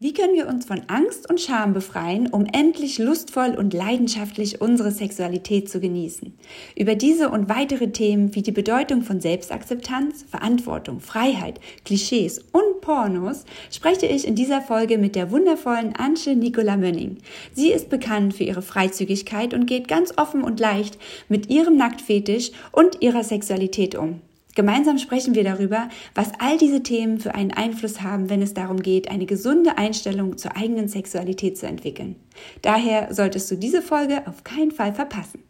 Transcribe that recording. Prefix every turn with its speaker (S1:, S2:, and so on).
S1: Wie können wir uns von Angst und Scham befreien, um endlich lustvoll und leidenschaftlich unsere Sexualität zu genießen? Über diese und weitere Themen wie die Bedeutung von Selbstakzeptanz, Verantwortung, Freiheit, Klischees und Pornos spreche ich in dieser Folge mit der wundervollen Antje Nicola Mönning. Sie ist bekannt für ihre Freizügigkeit und geht ganz offen und leicht mit ihrem Nacktfetisch und ihrer Sexualität um. Gemeinsam sprechen wir darüber, was all diese Themen für einen Einfluss haben, wenn es darum geht, eine gesunde Einstellung zur eigenen Sexualität zu entwickeln. Daher solltest du diese Folge auf keinen Fall verpassen.